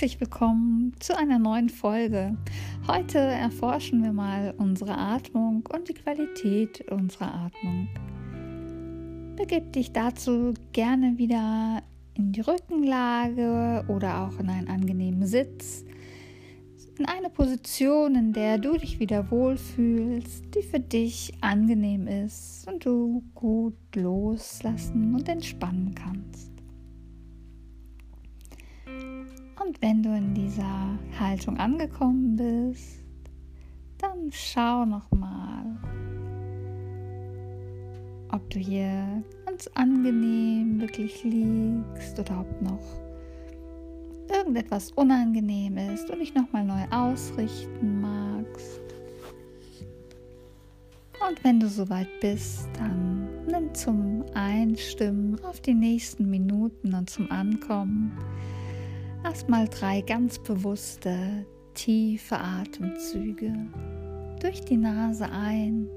herzlich willkommen zu einer neuen Folge. Heute erforschen wir mal unsere Atmung und die Qualität unserer Atmung. Begib dich dazu gerne wieder in die Rückenlage oder auch in einen angenehmen Sitz, in eine Position, in der du dich wieder wohlfühlst, die für dich angenehm ist und du gut loslassen und entspannen kannst. Und wenn du in dieser Haltung angekommen bist, dann schau noch mal, ob du hier ganz angenehm wirklich liegst oder ob noch irgendetwas unangenehm ist und dich noch mal neu ausrichten magst. Und wenn du soweit bist, dann nimm zum Einstimmen auf die nächsten Minuten und zum Ankommen Erstmal drei ganz bewusste, tiefe Atemzüge durch die Nase ein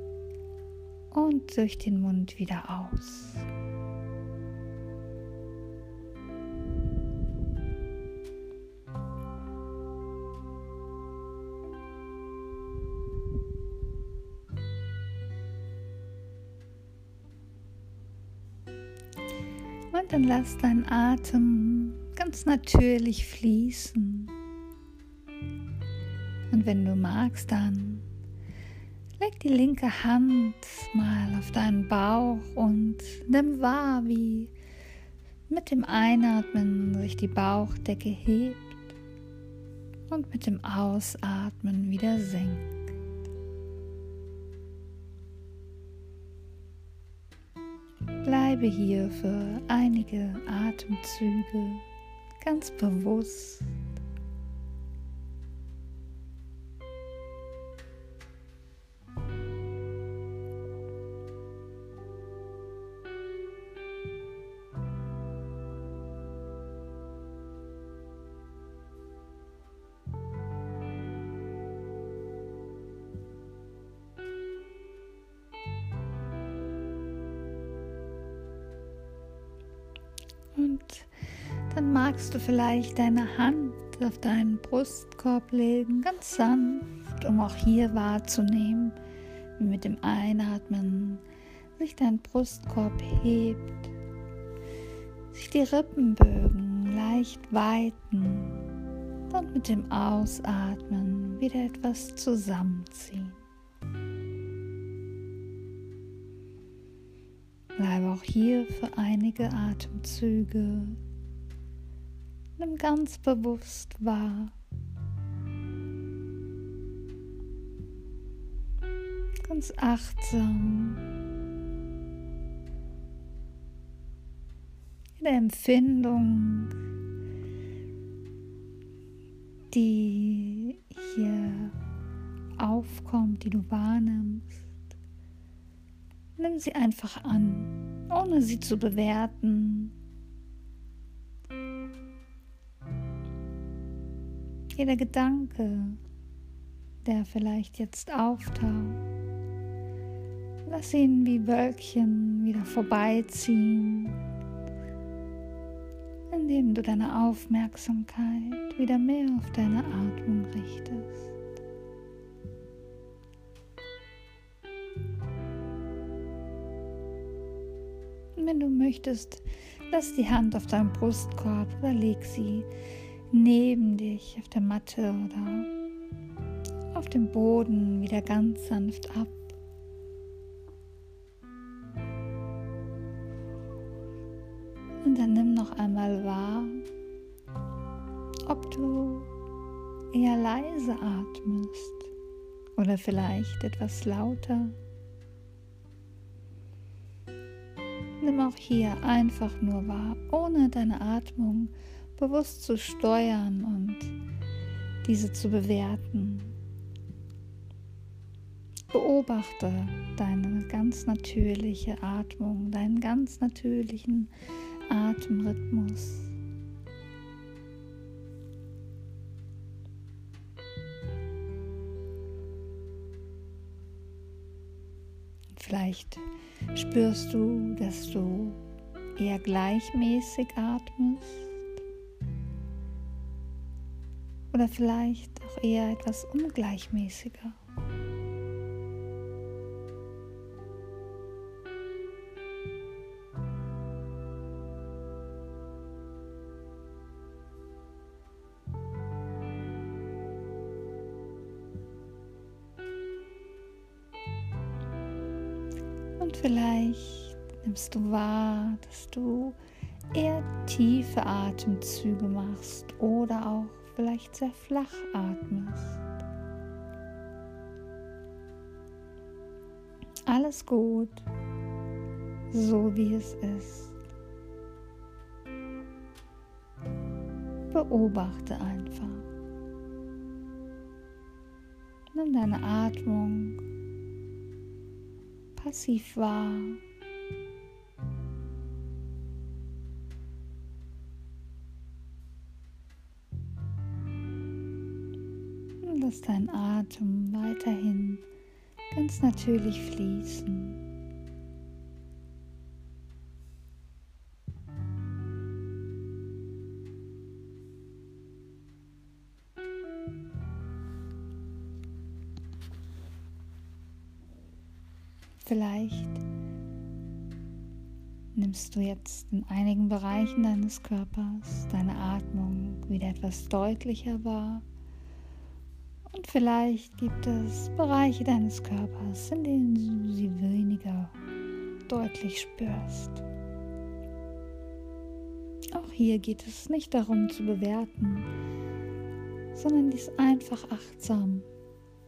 und durch den Mund wieder aus. Und dann lass deinen Atem ganz natürlich fließen. Und wenn du magst, dann leg die linke Hand mal auf deinen Bauch und nimm wahr, wie mit dem Einatmen sich die Bauchdecke hebt und mit dem Ausatmen wieder senkt. Bleibe hier für einige Atemzüge ganz bewusst. Dann magst du vielleicht deine Hand auf deinen Brustkorb legen, ganz sanft, um auch hier wahrzunehmen, wie mit dem Einatmen sich dein Brustkorb hebt, sich die Rippenbögen leicht weiten und mit dem Ausatmen wieder etwas zusammenziehen. Bleibe auch hier für einige Atemzüge. Nimm ganz bewusst wahr. Ganz achtsam. Der Empfindung, die hier aufkommt, die du wahrnimmst. Nimm sie einfach an, ohne sie zu bewerten. Jeder Gedanke, der vielleicht jetzt auftaucht, lass ihn wie Wölkchen wieder vorbeiziehen, indem du deine Aufmerksamkeit wieder mehr auf deine Atmung richtest. wenn du möchtest, lass die Hand auf deinem Brustkorb oder leg sie neben dich auf der Matte oder auf dem Boden wieder ganz sanft ab. Und dann nimm noch einmal wahr, ob du eher leise atmest oder vielleicht etwas lauter. Nimm auch hier einfach nur wahr, ohne deine Atmung bewusst zu steuern und diese zu bewerten. Beobachte deine ganz natürliche Atmung, deinen ganz natürlichen Atemrhythmus. Vielleicht spürst du, dass du eher gleichmäßig atmest oder vielleicht auch eher etwas ungleichmäßiger. Und vielleicht nimmst du wahr, dass du eher tiefe Atemzüge machst oder auch vielleicht sehr flach atmest. Alles gut, so wie es ist. Beobachte einfach. Nimm deine Atmung passiv wahr. Lass deinen Atem weiterhin ganz natürlich fließen. Vielleicht nimmst du jetzt in einigen Bereichen deines Körpers deine Atmung wieder etwas deutlicher wahr. Und vielleicht gibt es Bereiche deines Körpers, in denen du sie weniger deutlich spürst. Auch hier geht es nicht darum zu bewerten, sondern dies einfach achtsam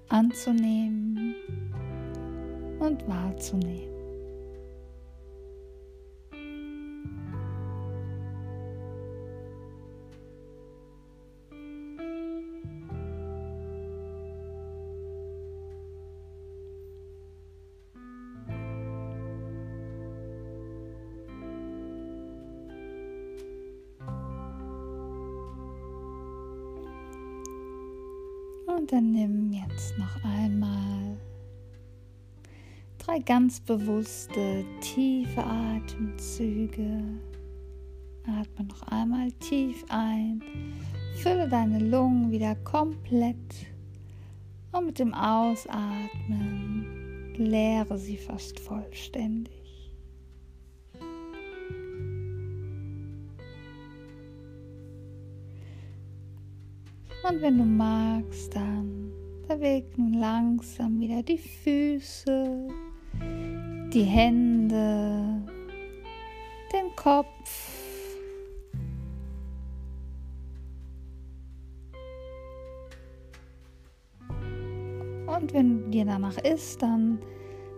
anzunehmen und wahrzunehmen. Und dann nimm jetzt noch einmal drei ganz bewusste, tiefe Atemzüge. Atme noch einmal tief ein. Fülle deine Lungen wieder komplett. Und mit dem Ausatmen leere sie fast vollständig. Und wenn du magst, dann beweg nun langsam wieder die Füße, die Hände, den Kopf. Und wenn dir danach ist, dann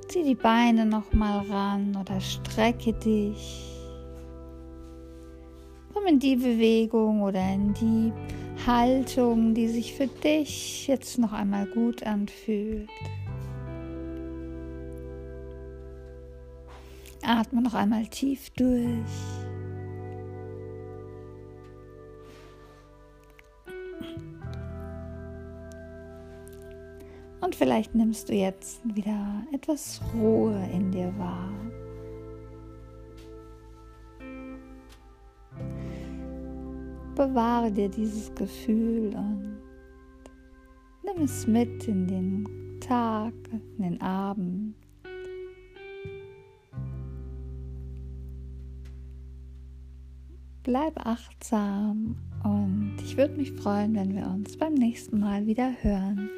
zieh die Beine noch mal ran oder strecke dich. Komm in die Bewegung oder in die Haltung, die sich für dich jetzt noch einmal gut anfühlt. Atme noch einmal tief durch. Und vielleicht nimmst du jetzt wieder etwas Ruhe in dir wahr. Bewahre dir dieses Gefühl und nimm es mit in den Tag, in den Abend. Bleib achtsam und ich würde mich freuen, wenn wir uns beim nächsten Mal wieder hören.